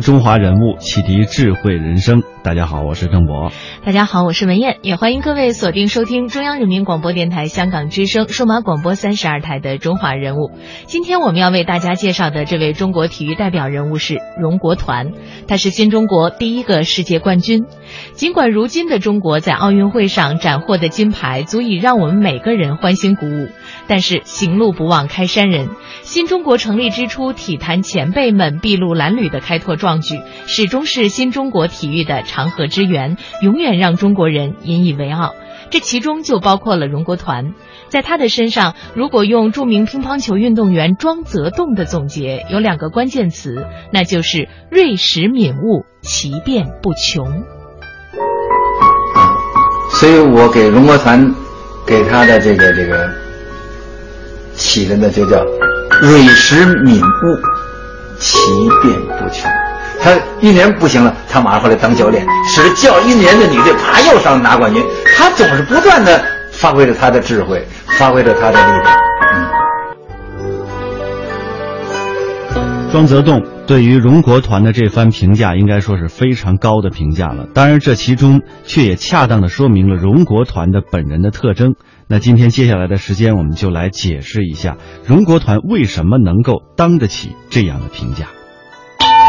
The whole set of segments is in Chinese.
中华人物，启迪智慧人生。大家好，我是郑博。大家好，我是文艳。也欢迎各位锁定收听中央人民广播电台香港之声数码广播三十二台的《中华人物》。今天我们要为大家介绍的这位中国体育代表人物是荣国团，他是新中国第一个世界冠军。尽管如今的中国在奥运会上斩获的金牌足以让我们每个人欢欣鼓舞，但是行路不忘开山人。新中国成立之初，体坛前辈们筚路蓝缕的开拓状壮举，始终是新中国体育的长河之源，永远让中国人引以为傲。这其中就包括了荣国团。在他的身上，如果用著名乒乓球运动员庄则栋的总结，有两个关键词，那就是锐识敏悟、奇变不穷。所以我给荣国团给他的这个这个起的呢，就叫。锐识敏悟，奇变不穷。他一年不行了，他马上回来当教练，使教一年的女队，啪又上拿冠军。他总是不断的发挥着他的智慧，发挥着他的力量。庄则栋对于荣国团的这番评价，应该说是非常高的评价了。当然，这其中却也恰当的说明了荣国团的本人的特征。那今天接下来的时间，我们就来解释一下荣国团为什么能够当得起这样的评价。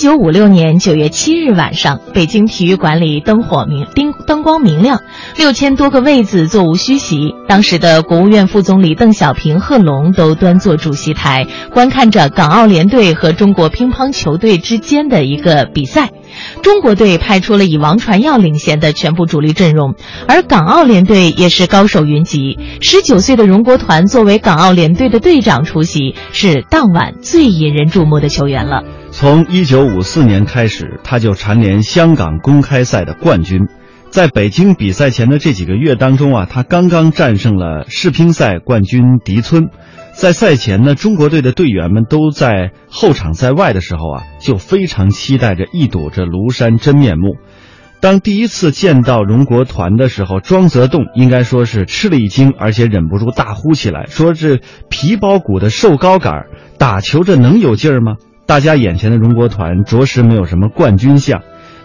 九五六年九月七日晚上，北京体育馆里灯火明灯灯光明亮，六千多个位子座无虚席。当时的国务院副总理邓小平、贺龙都端坐主席台，观看着港澳联队和中国乒乓球队之间的一个比赛。中国队派出了以王传耀领衔的全部主力阵容，而港澳联队也是高手云集。十九岁的荣国团作为港澳联队的队长出席，是当晚最引人注目的球员了。从一九五四年开始，他就蝉联香港公开赛的冠军。在北京比赛前的这几个月当中啊，他刚刚战胜了世乒赛冠军狄村。在赛前呢，中国队的队员们都在候场在外的时候啊，就非常期待着一睹这庐山真面目。当第一次见到荣国团的时候，庄则栋应该说是吃了一惊，而且忍不住大呼起来，说：“这皮包骨的瘦高杆，打球这能有劲儿吗？”大家眼前的荣国团着实没有什么冠军相，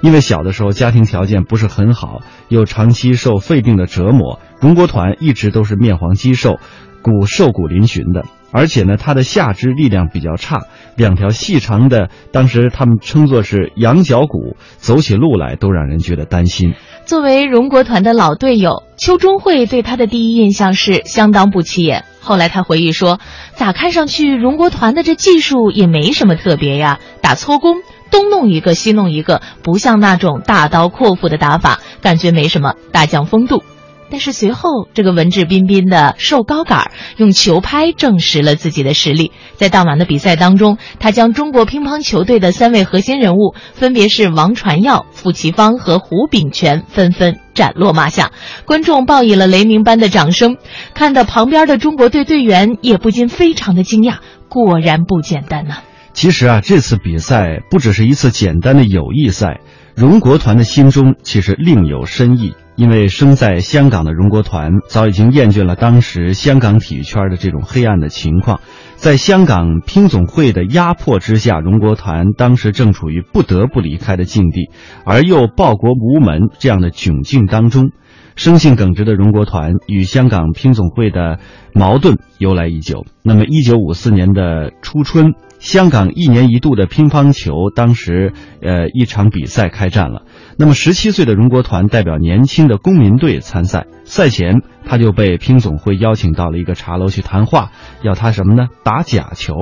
因为小的时候家庭条件不是很好，又长期受肺病的折磨，荣国团一直都是面黄肌瘦，骨瘦骨嶙峋的。而且呢，他的下肢力量比较差，两条细长的，当时他们称作是羊角骨，走起路来都让人觉得担心。作为荣国团的老队友，邱中慧对他的第一印象是相当不起眼。后来他回忆说：“咋看上去荣国团的这技术也没什么特别呀，打搓工，东弄一个西弄一个，不像那种大刀阔斧的打法，感觉没什么大将风度。”但是随后，这个文质彬彬的瘦高杆用球拍证实了自己的实力。在当晚的比赛当中，他将中国乒乓球队的三位核心人物，分别是王传耀、傅奇芳和胡炳全，纷纷斩落马下。观众报以了雷鸣般的掌声，看得旁边的中国队队员也不禁非常的惊讶。果然不简单呐！其实啊，这次比赛不只是一次简单的友谊赛，荣国团的心中其实另有深意。因为生在香港的荣国团早已经厌倦了当时香港体育圈的这种黑暗的情况，在香港乒总会的压迫之下，荣国团当时正处于不得不离开的境地，而又报国无门这样的窘境当中，生性耿直的荣国团与香港乒总会的矛盾由来已久。那么，一九五四年的初春。香港一年一度的乒乓球当时呃一场比赛开战了。那么十七岁的荣国团代表年轻的公民队参赛，赛前他就被乒总会邀请到了一个茶楼去谈话，要他什么呢？打假球，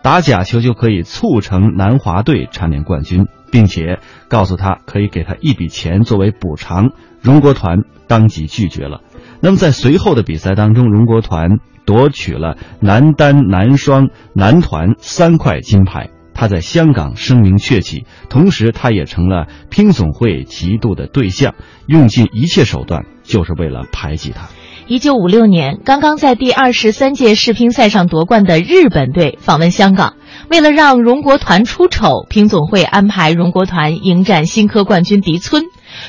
打假球就可以促成南华队蝉联冠军，并且告诉他可以给他一笔钱作为补偿。荣国团当即拒绝了。那么在随后的比赛当中，荣国团夺取了男单、男双、男团三块金牌，他在香港声名鹊起，同时他也成了拼总会嫉妒的对象，用尽一切手段就是为了排挤他。一九五六年，刚刚在第二十三届世乒赛上夺冠的日本队访问香港，为了让荣国团出丑，乒总会安排荣国团迎战新科冠军迪村。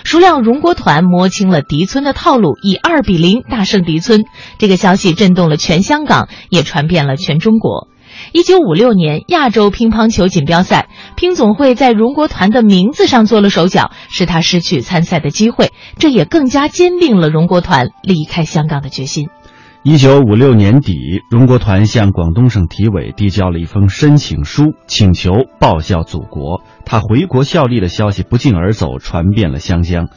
孰料荣国团摸清了迪村的套路，以二比零大胜迪村。这个消息震动了全香港，也传遍了全中国。一九五六年亚洲乒乓球锦标赛，乒总会在荣国团的名字上做了手脚，使他失去参赛的机会。这也更加坚定了荣国团离开香港的决心。一九五六年底，荣国团向广东省体委递交了一封申请书，请求报效祖国。他回国效力的消息不胫而走，传遍了湘江。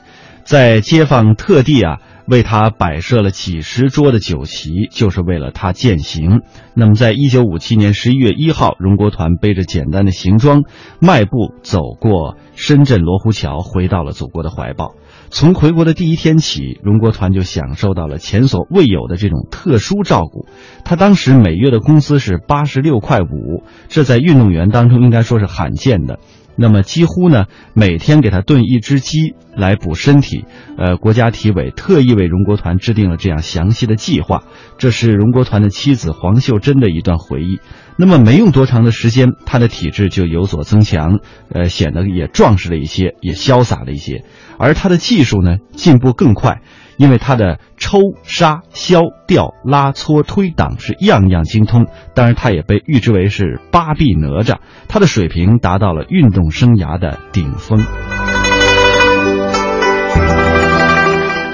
在街坊特地啊为他摆设了几十桌的酒席，就是为了他践行。那么，在一九五七年十一月一号，荣国团背着简单的行装，迈步走过深圳罗湖桥，回到了祖国的怀抱。从回国的第一天起，荣国团就享受到了前所未有的这种特殊照顾。他当时每月的工资是八十六块五，这在运动员当中应该说是罕见的。那么几乎呢，每天给他炖一只鸡来补身体。呃，国家体委特意为荣国团制定了这样详细的计划。这是荣国团的妻子黄秀珍的一段回忆。那么没用多长的时间，他的体质就有所增强，呃，显得也壮实了一些，也潇洒了一些。而他的技术呢，进步更快。因为他的抽、杀、削、吊、拉、搓、推、挡是样样精通，当然他也被誉之为是八臂哪吒，他的水平达到了运动生涯的顶峰。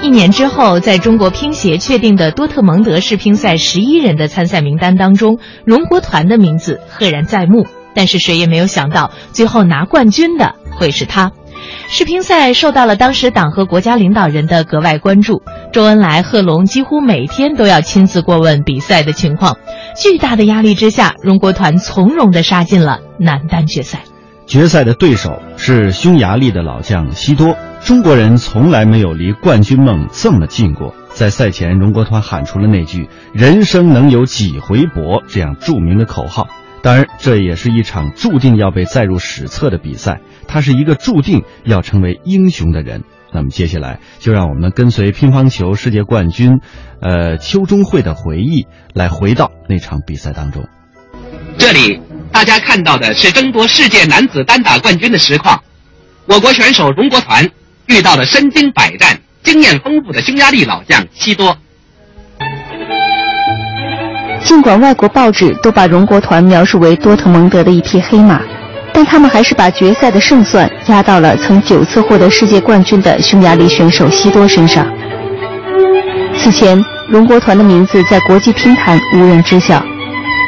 一年之后，在中国乒协确定的多特蒙德世乒赛十一人的参赛名单当中，荣国团的名字赫然在目，但是谁也没有想到，最后拿冠军的会是他。世乒赛受到了当时党和国家领导人的格外关注，周恩来、贺龙几乎每天都要亲自过问比赛的情况。巨大的压力之下，荣国团从容地杀进了男单决赛。决赛的对手是匈牙利的老将西多。中国人从来没有离冠军梦这么近过。在赛前，荣国团喊出了那句“人生能有几回搏”这样著名的口号。当然，这也是一场注定要被载入史册的比赛。他是一个注定要成为英雄的人。那么接下来，就让我们跟随乒乓球世界冠军，呃，邱中慧的回忆，来回到那场比赛当中。这里，大家看到的是争夺世界男子单打冠军的实况。我国选手荣国团遇到了身经百战、经验丰富的匈牙利老将西多。尽管外国报纸都把荣国团描述为多特蒙德的一匹黑马，但他们还是把决赛的胜算压到了曾九次获得世界冠军的匈牙利选手西多身上。此前，荣国团的名字在国际乒坛无人知晓，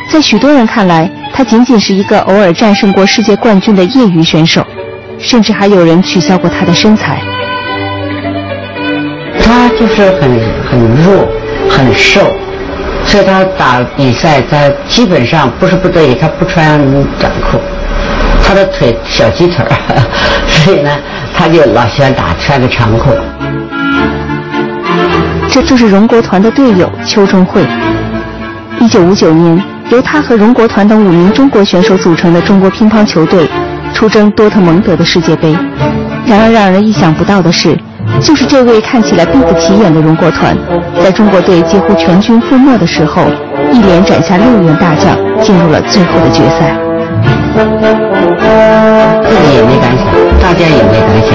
在许多人看来，他仅仅是一个偶尔战胜过世界冠军的业余选手，甚至还有人取笑过他的身材。他就是很很弱，很瘦。所以他打比赛，他基本上不是不得已，他不穿短裤，他的腿小鸡腿儿，所以呢，他就老喜欢打穿个长裤。这就是荣国团的队友邱中慧。一九五九年，由他和荣国团等五名中国选手组成的中国乒乓球队，出征多特蒙德的世界杯。然而，让人意想不到的是。就是这位看起来并不起眼的荣国团，在中国队几乎全军覆没的时候，一连斩下六员大将，进入了最后的决赛。自己也没敢想，大家也没敢想。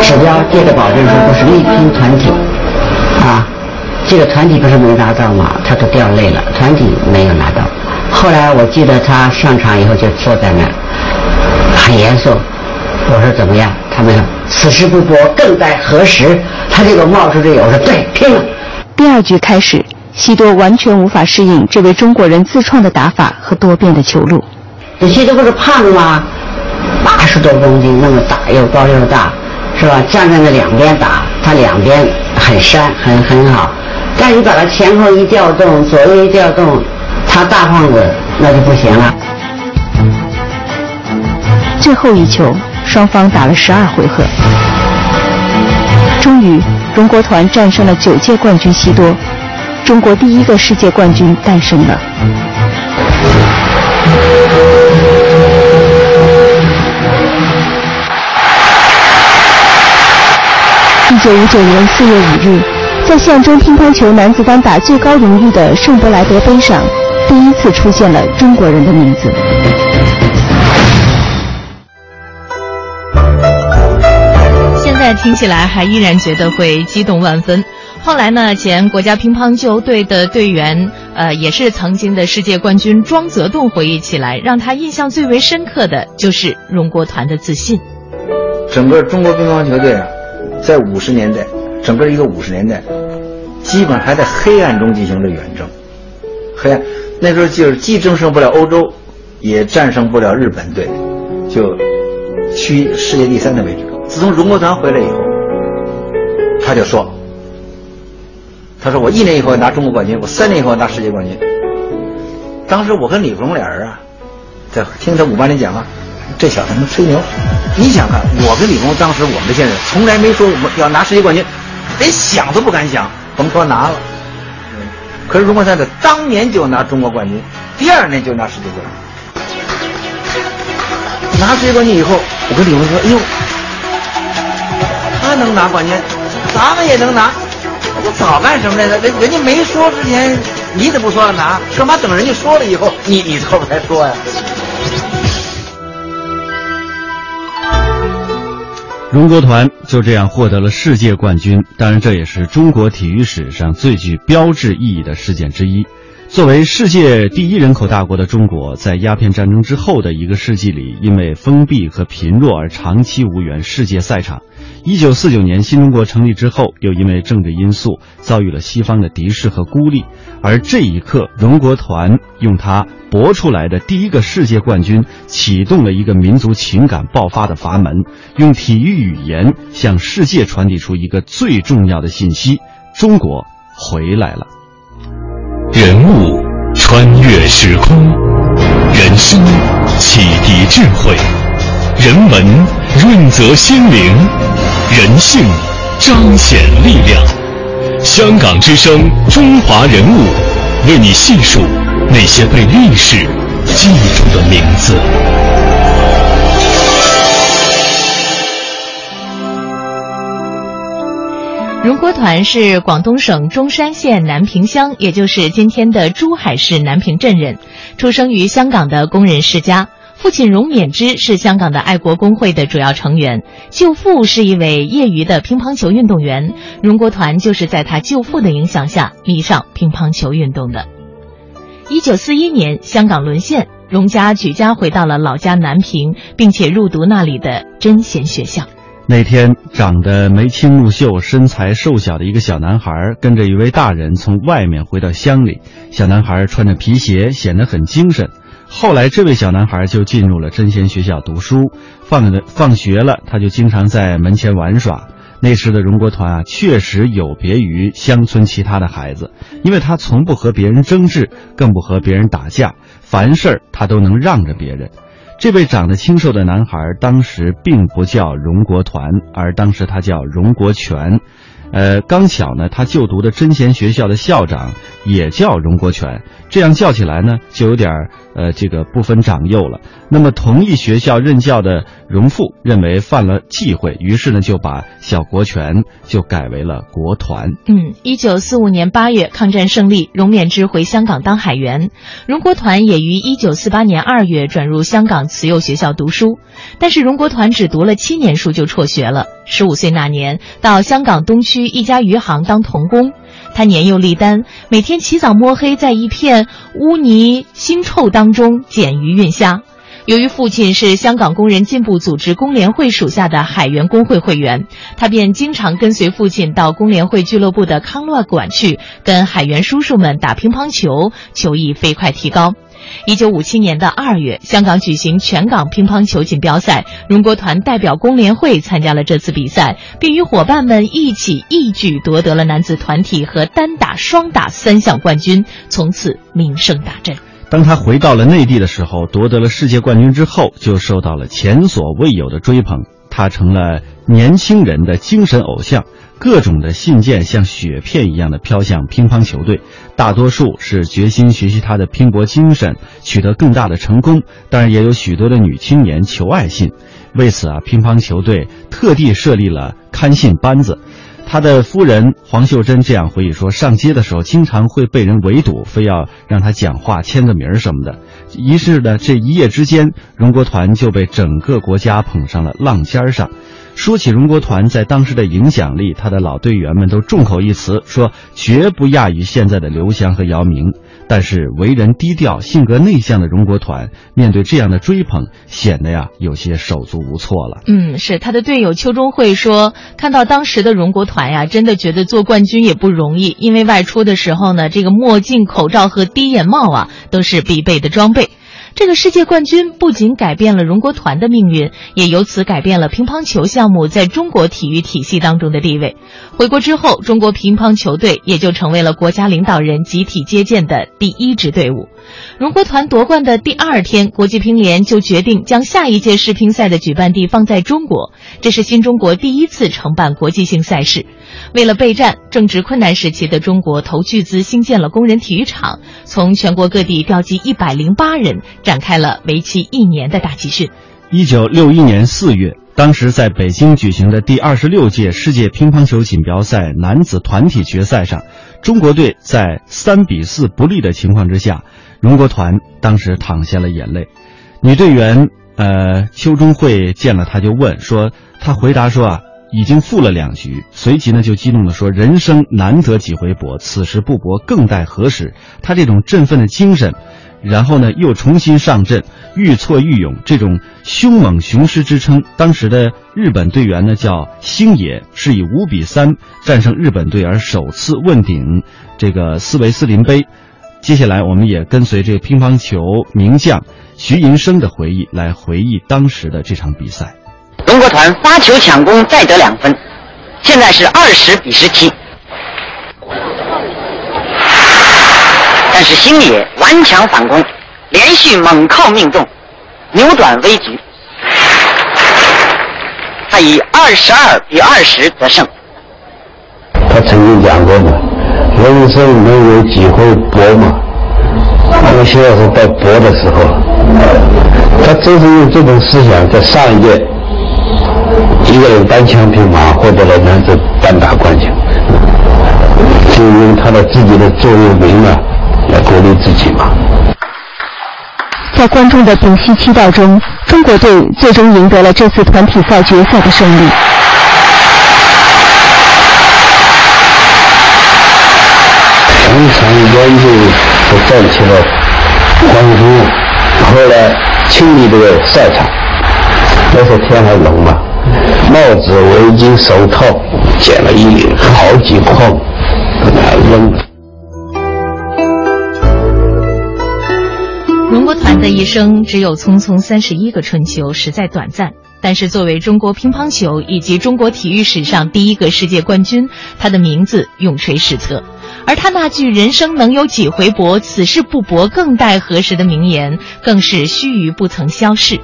指标接着保证说都是力拼团体，啊，这个团体不是没拿到吗？他都掉泪了，团体没有拿到。后来我记得他上场以后就坐在那儿，很严肃。我说怎么样？他们说此时不搏，更待何时？他这个冒出这个，我说对，拼了。第二局开始，西多完全无法适应这位中国人自创的打法和多变的球路。这西多不是胖吗？八十多公斤，那么大，又高又大，是吧？站在那两边打，他两边很扇，很很好。但你把他前后一调动，左右一调动，他大胖子那就不行了。最后一球，双方打了十二回合，终于，荣国团战胜了九届冠军西多，中国第一个世界冠军诞生了。一九五九年四月五日，在象征乒乓球男子单打最高荣誉的圣伯莱德杯上，第一次出现了中国人的名字。听起来还依然觉得会激动万分。后来呢，前国家乒乓球队的队员，呃，也是曾经的世界冠军庄则栋回忆起来，让他印象最为深刻的就是荣国团的自信。整个中国乒乓球队啊，在五十年代，整个一个五十年代，基本还在黑暗中进行着远征。黑暗那时候就是既战胜不了欧洲，也战胜不了日本队，就趋于世界第三的位置。自从荣国团回来以后，他就说。他说：“我一年以后拿中国冠军，我三年以后拿世界冠军。”当时我跟李荣俩人啊，在听他五八年讲话，这小子能吹牛。你想看，我跟李荣当时我们这些人从来没说我们要拿世界冠军，连想都不敢想，甭说拿了。可是荣国团在当年就拿中国冠军，第二年就拿世界冠军。拿世界冠军以后，我跟李荣说：“哎呦，能拿冠军，咱们也能拿。”我早干什么来着？人人家没说之前，你怎么不说了拿？干嘛等人家说了以后，你你后边才说呀？荣国团就这样获得了世界冠军，当然这也是中国体育史上最具标志意义的事件之一。作为世界第一人口大国的中国，在鸦片战争之后的一个世纪里，因为封闭和贫弱而长期无缘世界赛场。一九四九年新中国成立之后，又因为政治因素遭遇了西方的敌视和孤立。而这一刻，荣国团用他搏出来的第一个世界冠军，启动了一个民族情感爆发的阀门，用体育语言向世界传递出一个最重要的信息：中国回来了。人物穿越时空，人生启迪智慧，人文润泽心灵，人性彰显力量。香港之声，中华人物，为你细数那些被历史记住的名字。荣国团是广东省中山县南屏乡，也就是今天的珠海市南屏镇人，出生于香港的工人世家。父亲荣勉之是香港的爱国工会的主要成员，舅父是一位业余的乒乓球运动员。荣国团就是在他舅父的影响下迷上乒乓球运动的。一九四一年，香港沦陷，荣家举家回到了老家南平，并且入读那里的真贤学校。那天，长得眉清目秀、身材瘦小的一个小男孩，跟着一位大人从外面回到乡里。小男孩穿着皮鞋，显得很精神。后来，这位小男孩就进入了真贤学校读书。放了放学了，他就经常在门前玩耍。那时的荣国团啊，确实有别于乡村其他的孩子，因为他从不和别人争执，更不和别人打架，凡事他都能让着别人。这位长得清瘦的男孩，当时并不叫荣国团，而当时他叫荣国权。呃，刚巧呢，他就读的真贤学校的校长也叫荣国权，这样叫起来呢，就有点呃，这个不分长幼了。那么，同一学校任教的荣父认为犯了忌讳，于是呢，就把小国权就改为了国团。嗯，一九四五年八月，抗战胜利，荣勉之回香港当海员，荣国团也于一九四八年二月转入香港慈幼学校读书，但是荣国团只读了七年书就辍学了。十五岁那年，到香港东区一家渔行当童工，他年幼力单，每天起早摸黑，在一片污泥腥臭当中捡鱼运虾。由于父亲是香港工人进步组织工联会属下的海员工会会员，他便经常跟随父亲到工联会俱乐部的康乐馆去，跟海员叔叔们打乒乓球，球艺飞快提高。一九五七年的二月，香港举行全港乒乓球锦标赛，荣国团代表工联会参加了这次比赛，并与伙伴们一起一举夺得了男子团体和单打、双打三项冠军，从此名声大振。当他回到了内地的时候，夺得了世界冠军之后，就受到了前所未有的追捧，他成了年轻人的精神偶像。各种的信件像雪片一样的飘向乒乓球队，大多数是决心学习他的拼搏精神，取得更大的成功。当然，也有许多的女青年求爱信。为此啊，乒乓球队特地设立了看信班子。他的夫人黄秀珍这样回忆说：“上街的时候，经常会被人围堵，非要让他讲话、签个名什么的。于是呢，这一夜之间，荣国团就被整个国家捧上了浪尖上。”说起荣国团在当时的影响力，他的老队员们都众口一词，说绝不亚于现在的刘翔和姚明。但是为人低调、性格内向的荣国团，面对这样的追捧，显得呀有些手足无措了。嗯，是他的队友邱中慧说，看到当时的荣国团呀，真的觉得做冠军也不容易，因为外出的时候呢，这个墨镜、口罩和低眼帽啊，都是必备的装备。这个世界冠军不仅改变了荣国团的命运，也由此改变了乒乓球项目在中国体育体系当中的地位。回国之后，中国乒乓球队也就成为了国家领导人集体接见的第一支队伍。荣国团夺冠的第二天，国际乒联就决定将下一届世乒赛的举办地放在中国，这是新中国第一次承办国际性赛事。为了备战正值困难时期的中国，投巨资兴建了工人体育场，从全国各地调集一百零八人，展开了为期一年的大集训。一九六一年四月，当时在北京举行的第二十六届世界乒乓球锦标赛男子团体决赛上，中国队在三比四不利的情况之下。荣国团当时淌下了眼泪，女队员呃邱中慧见了他就问说，他回答说啊已经负了两局，随即呢就激动的说人生难得几回搏，此时不搏更待何时？他这种振奋的精神，然后呢又重新上阵，愈挫愈勇，这种凶猛雄狮之称，当时的日本队员呢叫星野，是以五比三战胜日本队而首次问鼎这个斯维斯林杯。接下来，我们也跟随这乒乓球名将徐寅生的回忆来回忆当时的这场比赛。中国团发球抢攻再得两分，现在是二十比十七。但是星野顽强反攻，连续猛扣命中，扭转危局。他以二十二比二十得胜。他曾经讲过嘛。人生能有几回搏嘛？我现在是到搏的时候。他正是用这种思想，在上一届一个人单枪匹马获得了男子单打冠军，就用他的自己的座右铭啊来鼓励自己嘛。在观众的屏息期待中，中国队最终赢得了这次团体赛决赛的胜利。非常严肃的站起了欢呼，后来清理这个赛场。那时候天还冷嘛，帽子、围巾、手套捡了一好几筐，扔。荣国团的一生只有匆匆三十一个春秋，实在短暂。但是作为中国乒乓球以及中国体育史上第一个世界冠军，他的名字永垂史册。而他那句“人生能有几回搏，此事不搏更待何时”的名言，更是须臾不曾消逝。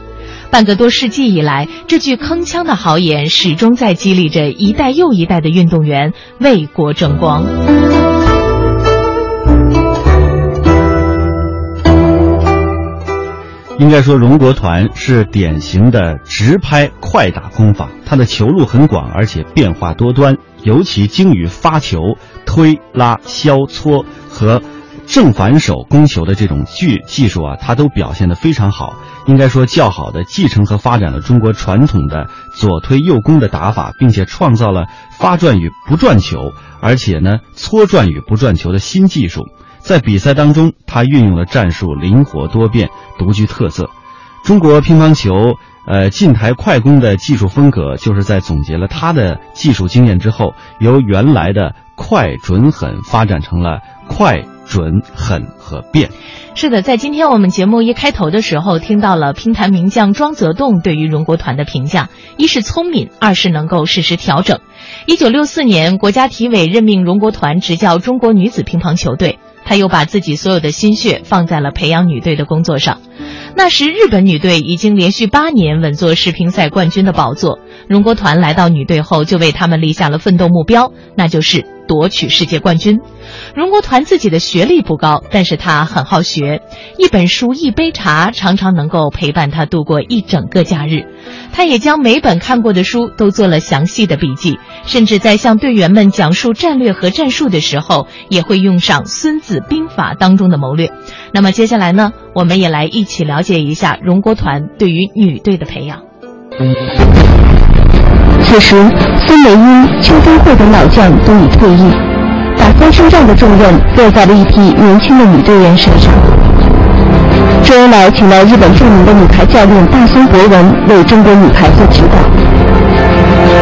半个多世纪以来，这句铿锵的豪言始终在激励着一代又一代的运动员为国争光。应该说，荣国团是典型的直拍快打功法，他的球路很广，而且变化多端，尤其精于发球。推拉削搓和正反手攻球的这种技技术啊，他都表现得非常好。应该说，较好的继承和发展了中国传统的左推右攻的打法，并且创造了发转与不转球，而且呢搓转与不转球的新技术。在比赛当中，他运用了战术灵活多变，独具特色。中国乒乓球。呃，近台快攻的技术风格，就是在总结了他的技术经验之后，由原来的快准狠发展成了快准、狠和变。是的，在今天我们节目一开头的时候，听到了乒坛名将庄则栋对于荣国团的评价：一是聪明，二是能够适时调整。一九六四年，国家体委任命荣国团执教中国女子乒乓球队，他又把自己所有的心血放在了培养女队的工作上。那时，日本女队已经连续八年稳坐世乒赛冠军的宝座。荣国团来到女队后，就为他们立下了奋斗目标，那就是夺取世界冠军。荣国团自己的学历不高，但是他很好学，一本书、一杯茶，常常能够陪伴他度过一整个假日。他也将每本看过的书都做了详细的笔记，甚至在向队员们讲述战略和战术的时候，也会用上《孙子兵法》当中的谋略。那么接下来呢，我们也来一起了解一下荣国团对于女队的培养。此时，孙维英、邱风惠等老将都已退役，把翻身仗的重任落在了一批年轻的女队员身上。周恩来请来日本著名的女排教练大松博文为中国女排做指导，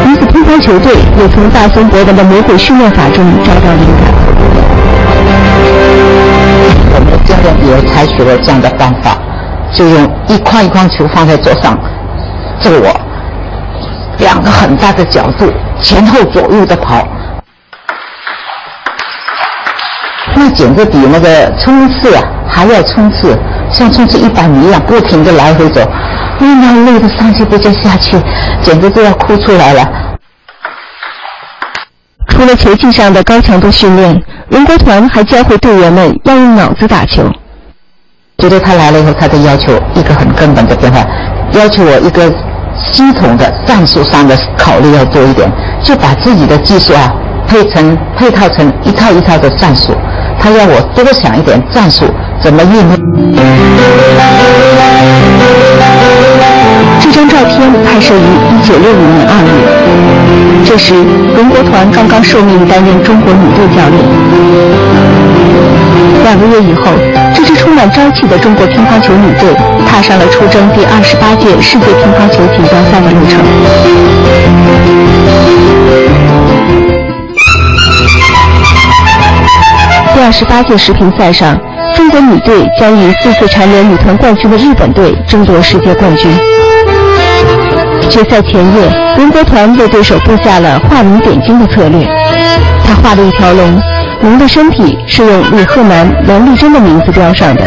女子乒乓球队也从大松博文的魔鬼训练法中找到灵感。我们的教练也采取了这样的办法，就用一筐一筐球放在桌上，这个我。两个很大的角度，前后左右的跑，那简直比那个冲刺啊还要冲刺，像冲刺一百米一样，不停的来回走，哎呀，累的上气不接下气，简直都要哭出来了。除了球技上的高强度训练，荣国团还教会队员们要用脑子打球。觉得他来了以后，他的要求一个很根本的变化，要求我一个。系统的战术上的考虑要多一点，就把自己的技术啊配成配套成一套一套的战术。他要我多想一点战术怎么运用。这张照片拍摄于一九六五年二月，这时荣国团刚刚受命担任中国女队教练。两个月以后，满朝气的中国乒乓球女队踏上了出征第二十八届世界乒乓球锦标赛的路程。第二十八届世乒赛上，中国女队将与四次蝉联女团冠军的日本队争夺世界冠军。决赛前夜，荣国团为对手布下了画龙点睛的策略，他画了一条龙。我们的身体是用李鹤南、梁丽珍的名字标上的，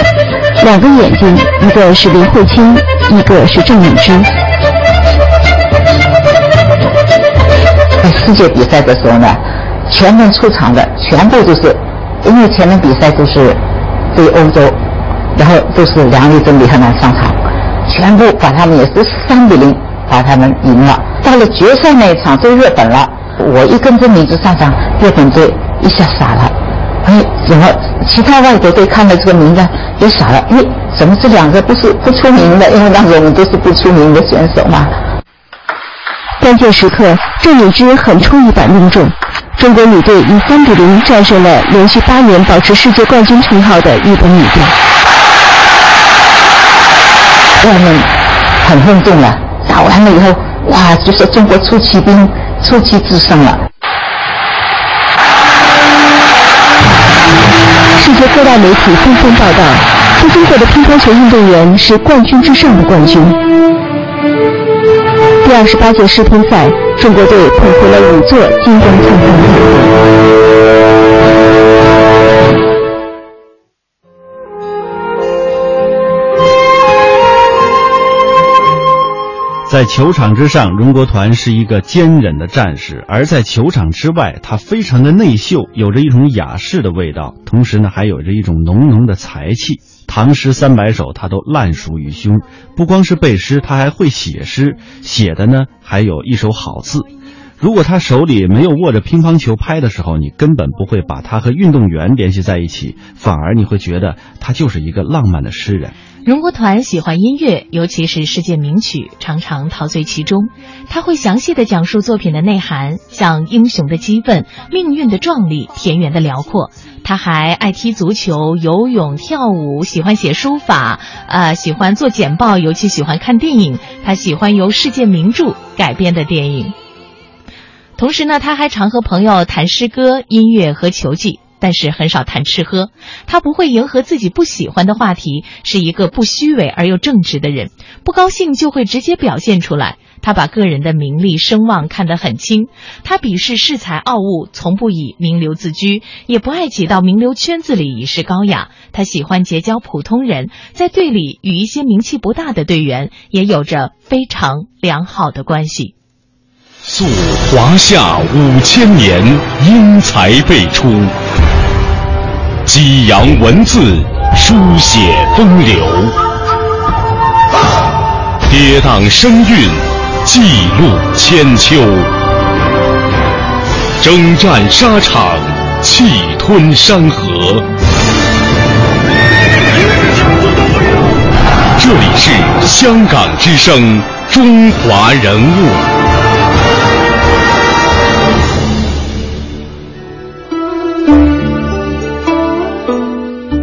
两个眼睛，一个是林慧清，一个是郑敏之。在世界比赛的时候呢，前面出场的全部都是，因为前面比赛都是对欧洲，然后都是梁丽珍、李鹤南上场，全部把他们也是三比零把他们赢了。到了决赛那一场对日本了，我一跟郑敏之上场，日本队。一下傻了，哎，怎么其他外国队看了这个名单也傻了？哎，怎么这两个不是不出名的？因为那时候我们都是不出名的选手嘛。关键时刻，郑敏之狠出一板命中，中国女队以三比零战胜了连续八年保持世界冠军称号的日本女队。外面很轰动了，打完了以后，哇，就说中国出奇兵出奇制胜了。世界各大媒体纷纷报道，中国的乒乓球运动员是冠军之上的冠军。第二十八届世乒赛，中国队捧回了五座金光灿灿的。在球场之上，荣国团是一个坚忍的战士；而在球场之外，他非常的内秀，有着一种雅士的味道，同时呢，还有着一种浓浓的才气。唐诗三百首，他都烂熟于胸。不光是背诗，他还会写诗，写的呢还有一手好字。如果他手里没有握着乒乓球拍的时候，你根本不会把他和运动员联系在一起，反而你会觉得他就是一个浪漫的诗人。荣国团喜欢音乐，尤其是世界名曲，常常陶醉其中。他会详细的讲述作品的内涵，像英雄的激愤、命运的壮丽、田园的辽阔。他还爱踢足球、游泳、跳舞，喜欢写书法，呃，喜欢做简报，尤其喜欢看电影。他喜欢由世界名著改编的电影。同时呢，他还常和朋友谈诗歌、音乐和球技。但是很少谈吃喝。他不会迎合自己不喜欢的话题，是一个不虚伪而又正直的人。不高兴就会直接表现出来。他把个人的名利声望看得很轻，他鄙视恃才傲物，从不以名流自居，也不爱挤到名流圈子里以示高雅。他喜欢结交普通人，在队里与一些名气不大的队员也有着非常良好的关系。溯华夏五千年，英才辈出；激扬文字，书写风流；跌宕声韵。记录千秋，征战沙场，气吞山河。这里是香港之声，中华人物。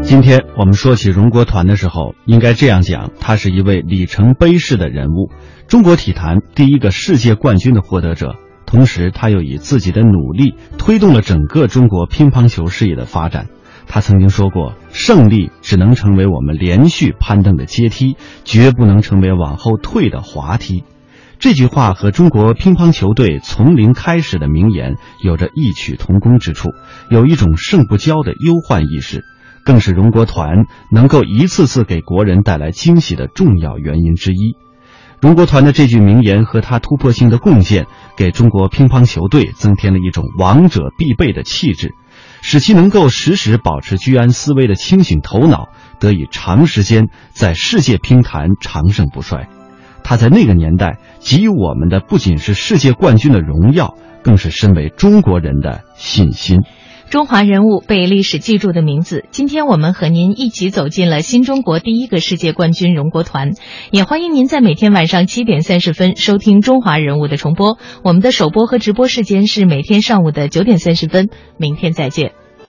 今天我们说起荣国团的时候，应该这样讲：他是一位里程碑式的人物。中国体坛第一个世界冠军的获得者，同时他又以自己的努力推动了整个中国乒乓球事业的发展。他曾经说过：“胜利只能成为我们连续攀登的阶梯，绝不能成为往后退的滑梯。”这句话和中国乒乓球队从零开始的名言有着异曲同工之处，有一种胜不骄的忧患意识，更是荣国团能够一次次给国人带来惊喜的重要原因之一。荣国团的这句名言和他突破性的贡献，给中国乒乓球队增添了一种王者必备的气质，使其能够时时保持居安思危的清醒头脑，得以长时间在世界乒坛长盛不衰。他在那个年代给予我们的不仅是世界冠军的荣耀，更是身为中国人的信心。中华人物被历史记住的名字，今天我们和您一起走进了新中国第一个世界冠军荣国团，也欢迎您在每天晚上七点三十分收听中华人物的重播。我们的首播和直播时间是每天上午的九点三十分。明天再见。